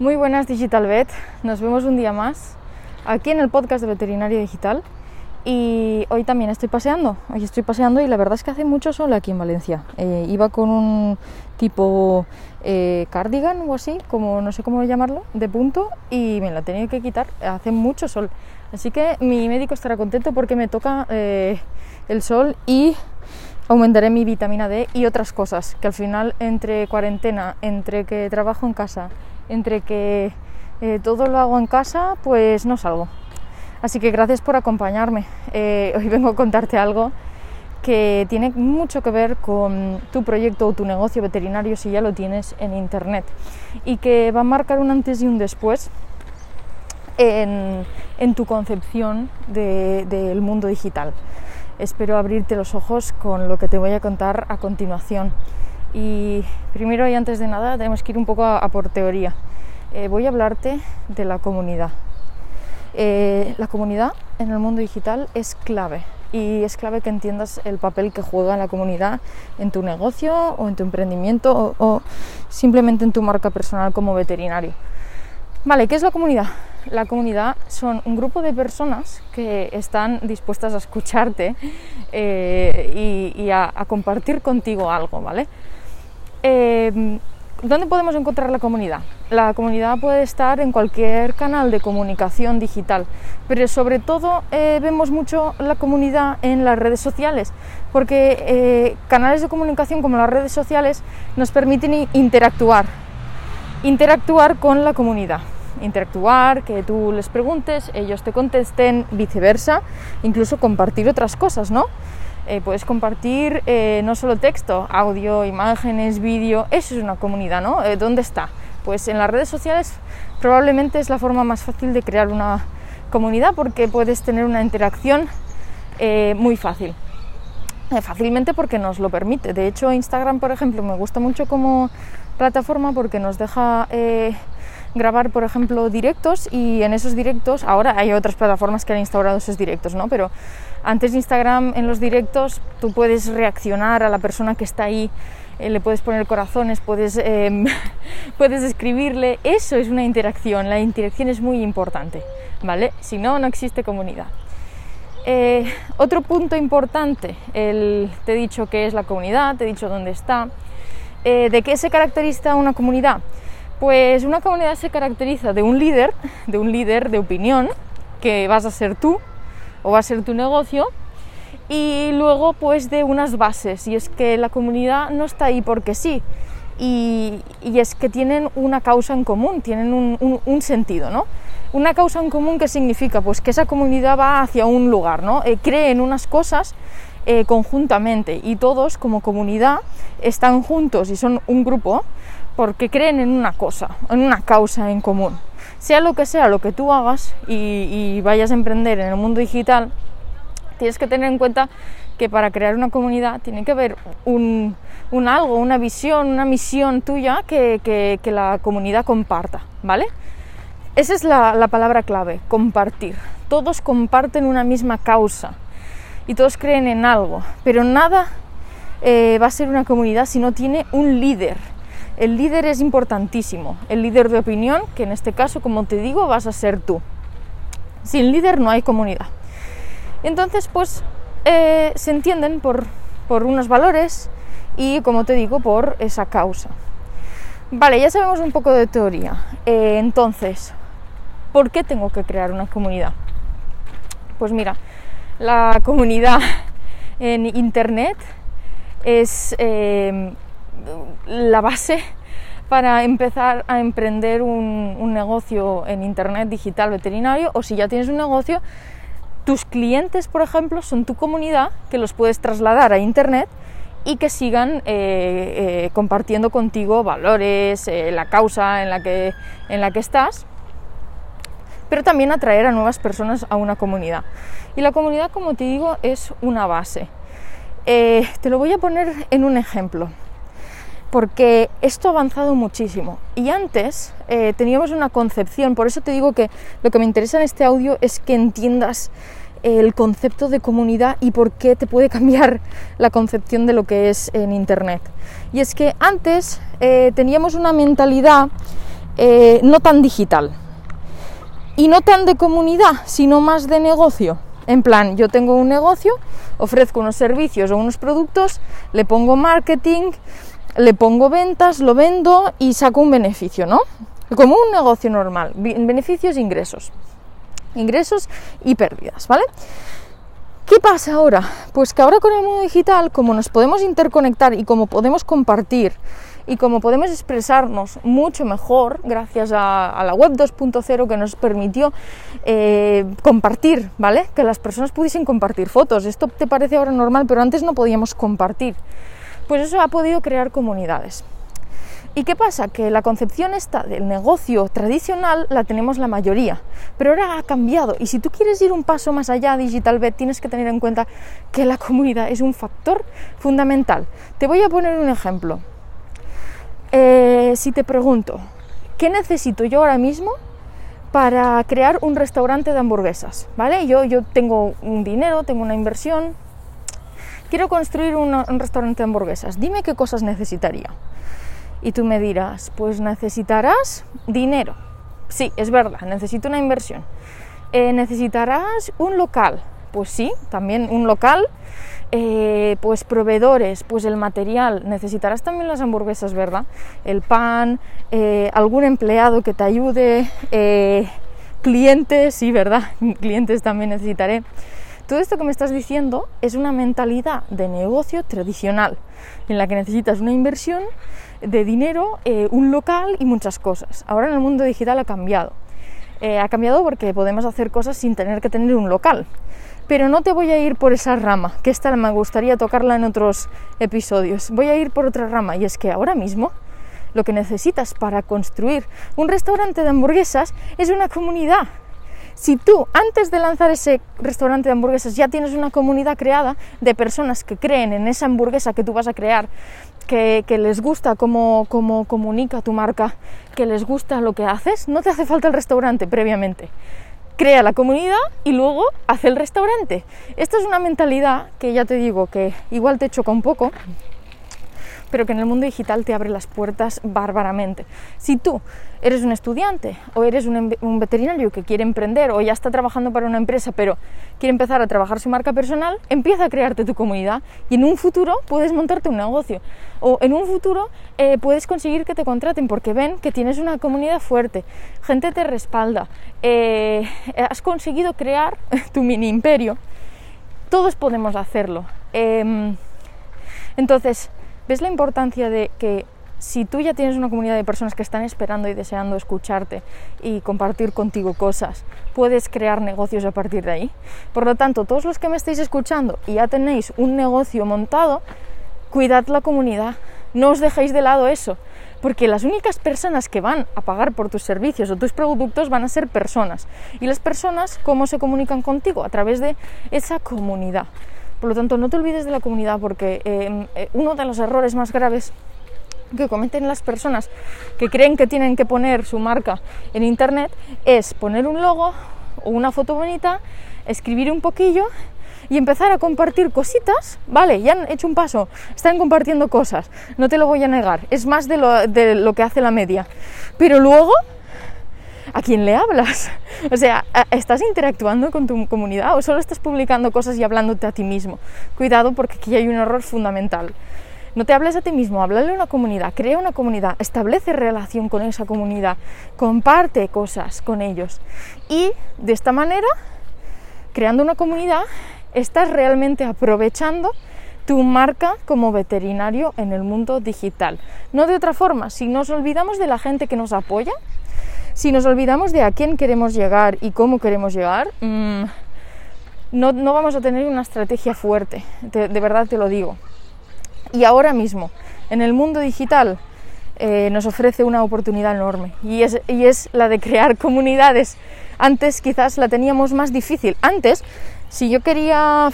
Muy buenas Digital Vet, nos vemos un día más aquí en el podcast de Veterinaria Digital y hoy también estoy paseando, hoy estoy paseando y la verdad es que hace mucho sol aquí en Valencia. Eh, iba con un tipo eh, cardigan o así, como no sé cómo llamarlo, de punto y me la tenía que quitar, hace mucho sol. Así que mi médico estará contento porque me toca eh, el sol y aumentaré mi vitamina D y otras cosas, que al final entre cuarentena, entre que trabajo en casa, entre que eh, todo lo hago en casa, pues no salgo. Así que gracias por acompañarme. Eh, hoy vengo a contarte algo que tiene mucho que ver con tu proyecto o tu negocio veterinario si ya lo tienes en internet y que va a marcar un antes y un después en, tu concepción del mundo digital espero abrirte los ojos con lo que te voy a contar a continuación. Y primero y antes de nada tenemos que ir un poco a, por teoría. Eh, voy a hablarte de la comunidad. Eh, la comunidad en el mundo digital es clave y es clave que entiendas el papel que juega la comunidad en tu negocio o en tu emprendimiento o simplemente en tu marca personal como veterinario. Vale, ¿qué es la comunidad? La comunidad son un grupo de personas que están dispuestas a escucharte eh, y, a, compartir contigo algo, ¿vale? Eh, ¿Dónde podemos encontrar la comunidad? La comunidad puede estar en cualquier canal de comunicación digital, pero sobre todo eh, vemos mucho la comunidad en las redes sociales, porque canales de comunicación como las redes sociales nos permiten interactuar, interactuar con la comunidad interactuar, que tú les preguntes, ellos te contesten, viceversa, incluso compartir otras cosas, ¿no? Eh, puedes compartir eh, no solo texto, audio, imágenes, vídeo, eso es una comunidad, ¿no? Eh, ¿Dónde está? Pues en las redes sociales probablemente es la forma más fácil de crear una comunidad porque puedes tener una interacción muy fácil. fácilmente porque nos lo permite. De hecho, Instagram, por ejemplo, me gusta mucho como plataforma porque nos deja grabar, por ejemplo, directos y en esos directos, ahora hay otras plataformas que han instaurado esos directos, ¿no? Pero antes de Instagram, en los directos, tú puedes reaccionar a la persona que está ahí, eh, le puedes poner corazones, puedes, em, puedes escribirle, eso es una interacción, la interacción es muy importante, ¿vale? Si no, no existe comunidad. Eh, otro punto importante, el, te he dicho qué es la comunidad, te he dicho dónde está. Eh, ¿De qué se caracteriza una comunidad? Pues una comunidad se caracteriza de un líder, de un líder de opinión, que vas a ser tú o va a ser tu negocio, y luego pues de unas bases, y es que la comunidad no está ahí porque sí, y, es que tienen una causa en común, tienen un, sentido, ¿no? Una causa en común, ¿qué significa? Pues que esa comunidad va hacia un lugar, ¿no? Eh, creen unas cosas eh, conjuntamente y todos como comunidad están juntos y son un grupo porque creen en una cosa, en una causa en común. Sea lo que sea lo que tú hagas y, vayas a emprender en el mundo digital, tienes que tener en cuenta que para crear una comunidad tiene que haber un, algo, una visión, una misión tuya que, la comunidad comparta, ¿vale? Esa es la, palabra clave, compartir. Todos comparten una misma causa y todos creen en algo, pero nada eh, va a ser una comunidad si no tiene un líder el líder es importantísimo, el líder de opinión, que en este caso, como te digo, vas a ser tú. Sin líder no hay comunidad. Entonces, pues eh, se entienden por, unos valores y, como te digo, por esa causa. Vale, ya sabemos un poco de teoría. Eh, entonces, ¿por qué tengo que crear una comunidad? Pues mira, la comunidad en Internet es eh, la base para empezar a emprender un, negocio en Internet digital veterinario o si ya tienes un negocio, tus clientes, por ejemplo, son tu comunidad que los puedes trasladar a Internet y que sigan eh, eh, compartiendo contigo valores, eh, la causa en la, que, en la que estás, pero también atraer a nuevas personas a una comunidad. Y la comunidad, como te digo, es una base. te lo voy a poner en un ejemplo porque esto ha avanzado muchísimo. Y antes eh, teníamos una concepción, por eso te digo que lo que me interesa en este audio es que entiendas el concepto de comunidad y por qué te puede cambiar la concepción de lo que es en Internet. Y es que antes eh, teníamos una mentalidad eh, no tan digital. Y no tan de comunidad, sino más de negocio. En plan, yo tengo un negocio, ofrezco unos servicios o unos productos, le pongo marketing, le pongo ventas, lo vendo y saco un beneficio, ¿no? Como un negocio normal, beneficios e ingresos. Ingresos y pérdidas, ¿vale? ¿Qué pasa ahora? Pues que ahora con el mundo digital, como nos podemos interconectar y como podemos compartir y como podemos expresarnos mucho mejor gracias a, la web 2.0 que nos permitió eh, compartir, ¿vale? Que las personas pudiesen compartir fotos. Esto te parece ahora normal, pero antes no podíamos compartir. Pues eso ha podido crear comunidades. ¿Y qué pasa? Que la concepción esta del negocio tradicional la tenemos la mayoría, pero ahora ha cambiado y si tú quieres ir un paso más allá Digital Bet tienes que tener en cuenta que la comunidad es un factor fundamental. Te voy a poner un ejemplo. Eh, si te pregunto, ¿qué necesito yo ahora mismo para crear un restaurante de hamburguesas? ¿Vale? Yo, yo tengo un dinero, tengo una inversión, quiero construir un restaurante de hamburguesas. Dime qué cosas necesitaría. Y tú me dirás, pues necesitarás dinero. Sí, es verdad, necesito una inversión. Eh, necesitarás un local. Pues sí, también un local. Eh, pues proveedores, pues el material. Necesitarás también las hamburguesas, ¿verdad? El pan, eh, algún empleado que te ayude, clientes, sí, ¿verdad? clientes también necesitaré. Todo esto que me estás diciendo es una mentalidad de negocio tradicional, en la que necesitas una inversión de dinero, eh, un local y muchas cosas. Ahora en el mundo digital ha cambiado. Eh, ha cambiado porque podemos hacer cosas sin tener que tener un local. Pero no te voy a ir por esa rama, que esta me gustaría tocarla en otros episodios. Voy a ir por otra rama y es que ahora mismo lo que necesitas para construir un restaurante de hamburguesas es una comunidad. Si tú antes de lanzar ese restaurante de hamburguesas ya tienes una comunidad creada de personas que creen en esa hamburguesa que tú vas a crear, que, les gusta cómo, cómo comunica tu marca, que les gusta lo que haces, no te hace falta el restaurante previamente crea la comunidad y luego hace el restaurante. Esta es una mentalidad que ya te digo que igual te choca un poco, pero que en el mundo digital te abre las puertas bárbaramente. Si tú eres un estudiante o eres un, veterinario que quiere emprender o ya está trabajando para una empresa pero quiere empezar a trabajar su marca personal, empieza a crearte tu comunidad y en un futuro puedes montarte un negocio o en un futuro eh, puedes conseguir que te contraten porque ven que tienes una comunidad fuerte, gente te respalda, eh, has conseguido crear tu mini imperio. Todos podemos hacerlo. Em, entonces, ¿Ves la importancia de que si tú ya tienes una comunidad de personas que están esperando y deseando escucharte y compartir contigo cosas, puedes crear negocios a partir de ahí? Por lo tanto, todos los que me estáis escuchando y ya tenéis un negocio montado, cuidad la comunidad, no os dejéis de lado eso, porque las únicas personas que van a pagar por tus servicios o tus productos van a ser personas. Y las personas, ¿cómo se comunican contigo? A través de esa comunidad. Por lo tanto, no te olvides de la comunidad porque em, eh, uno de los errores más graves que cometen las personas que creen que tienen que poner su marca en internet es poner un logo o una foto bonita, escribir un poquillo y empezar a compartir cositas, vale, ya han hecho un paso, están compartiendo cosas, no te lo voy a negar, es más de lo, de lo que hace la media, pero luego ¿a quién le hablas? O sea, ¿estás interactuando con tu comunidad o solo estás publicando cosas y hablándote a ti mismo? Cuidado porque aquí hay un error fundamental. No te hables a ti mismo, háblale a una comunidad, crea una comunidad, establece relación con esa comunidad, comparte cosas con ellos. Y de esta manera, creando una comunidad, estás realmente aprovechando tu marca como veterinario en el mundo digital. No de otra forma, si nos olvidamos de la gente que nos apoya, si nos olvidamos de a quién queremos llegar y cómo queremos llegar, mm, no, no, vamos a tener una estrategia fuerte, de, verdad te lo digo. Y ahora mismo, en el mundo digital, eh, nos ofrece una oportunidad enorme y es, y es la de crear comunidades. Antes quizás la teníamos más difícil. Antes, si yo quería...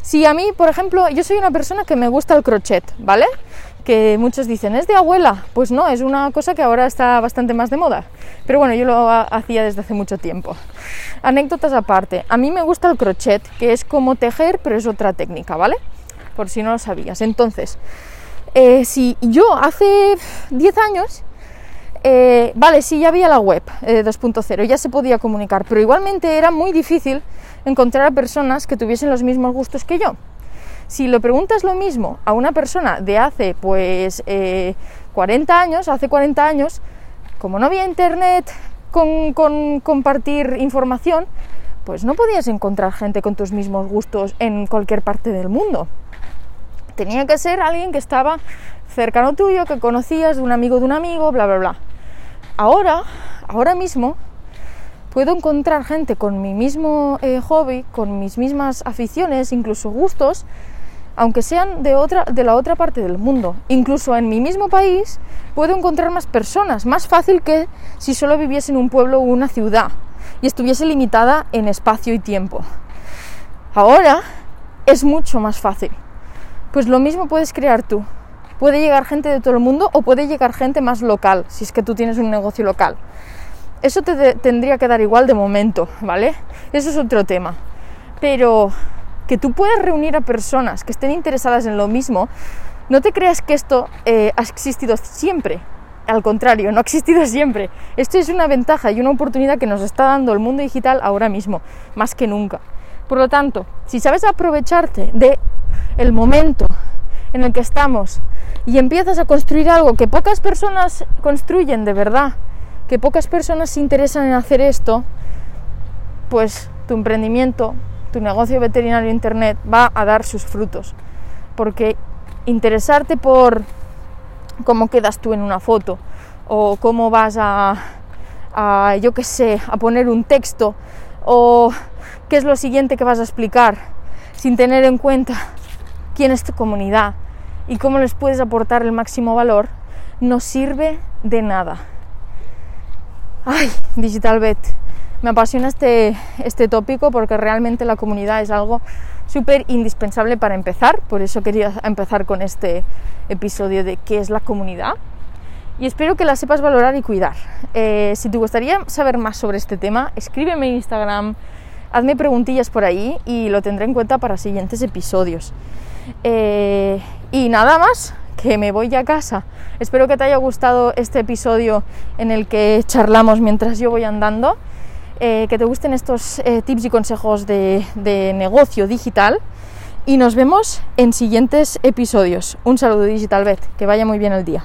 Si a mí, por ejemplo, yo soy una persona que me gusta el crochet, ¿vale? Que muchos dicen, ¿es de abuela? Pues no, es una cosa que ahora está bastante más de moda. Pero bueno, yo lo hacía desde hace mucho tiempo. Anécdotas aparte, a mí me gusta el crochet, que es como tejer, pero es otra técnica, ¿vale? Por si no lo sabías. Entonces, eh, si yo hace 10 años eh, vale, sí, ya había la web 2.0, ya se podía comunicar, pero igualmente era muy difícil encontrar a personas que tuviesen los mismos gustos que yo. Si le preguntas lo mismo a una persona de hace pues 40 años, hace 40 años, como no había internet con, compartir información, pues no podías encontrar gente con tus mismos gustos en cualquier parte del mundo. Tenía que ser alguien que estaba cercano tuyo, que conocías, un amigo de un amigo, bla, bla, bla. Ahora, ahora mismo, puedo encontrar gente con mi mismo eh, hobby, con mis mismas aficiones, incluso gustos, aunque sean de, otra, de la otra parte del mundo. Incluso en mi mismo país puedo encontrar más personas, más fácil que si solo viviese en un pueblo o una ciudad y estuviese limitada en espacio y tiempo. Ahora es mucho más fácil. Pues lo mismo puedes crear tú. Puede llegar gente de todo el mundo o puede llegar gente más local, si es que tú tienes un negocio local. Eso te tendría que dar igual de momento, ¿vale? Eso es otro tema. Pero que tú puedas reunir a personas que estén interesadas en lo mismo, no te creas que esto eh, ha existido siempre. Al contrario, no ha existido siempre. Esto es una ventaja y una oportunidad que nos está dando el mundo digital ahora mismo, más que nunca. Por lo tanto, si sabes aprovecharte de el momento en el que estamos y empiezas a construir algo que pocas personas construyen de verdad, que pocas personas se interesan en hacer esto, pues tu emprendimiento tu negocio veterinario internet va a dar sus frutos. Porque interesarte por cómo quedas tú en una foto o cómo vas a, yo qué sé, a poner un texto o qué es lo siguiente que vas a explicar sin tener en cuenta quién es tu comunidad y cómo les puedes aportar el máximo valor, no sirve de nada. Ay, Digital Bet, me apasiona este, este tópico porque realmente la comunidad es algo súper indispensable para empezar, por eso quería empezar con este episodio de qué es la comunidad y espero que la sepas valorar y cuidar. Eh, si te gustaría saber más sobre este tema, escríbeme en Instagram, hazme preguntillas por ahí y lo tendré en cuenta para siguientes episodios. Eh, y nada más, que me voy a casa. Espero que te haya gustado este episodio en el que charlamos mientras yo voy andando. Eh, que te gusten estos eh, tips y consejos de, negocio digital y nos vemos en siguientes episodios. Un saludo Digital Bet, que vaya muy bien el día.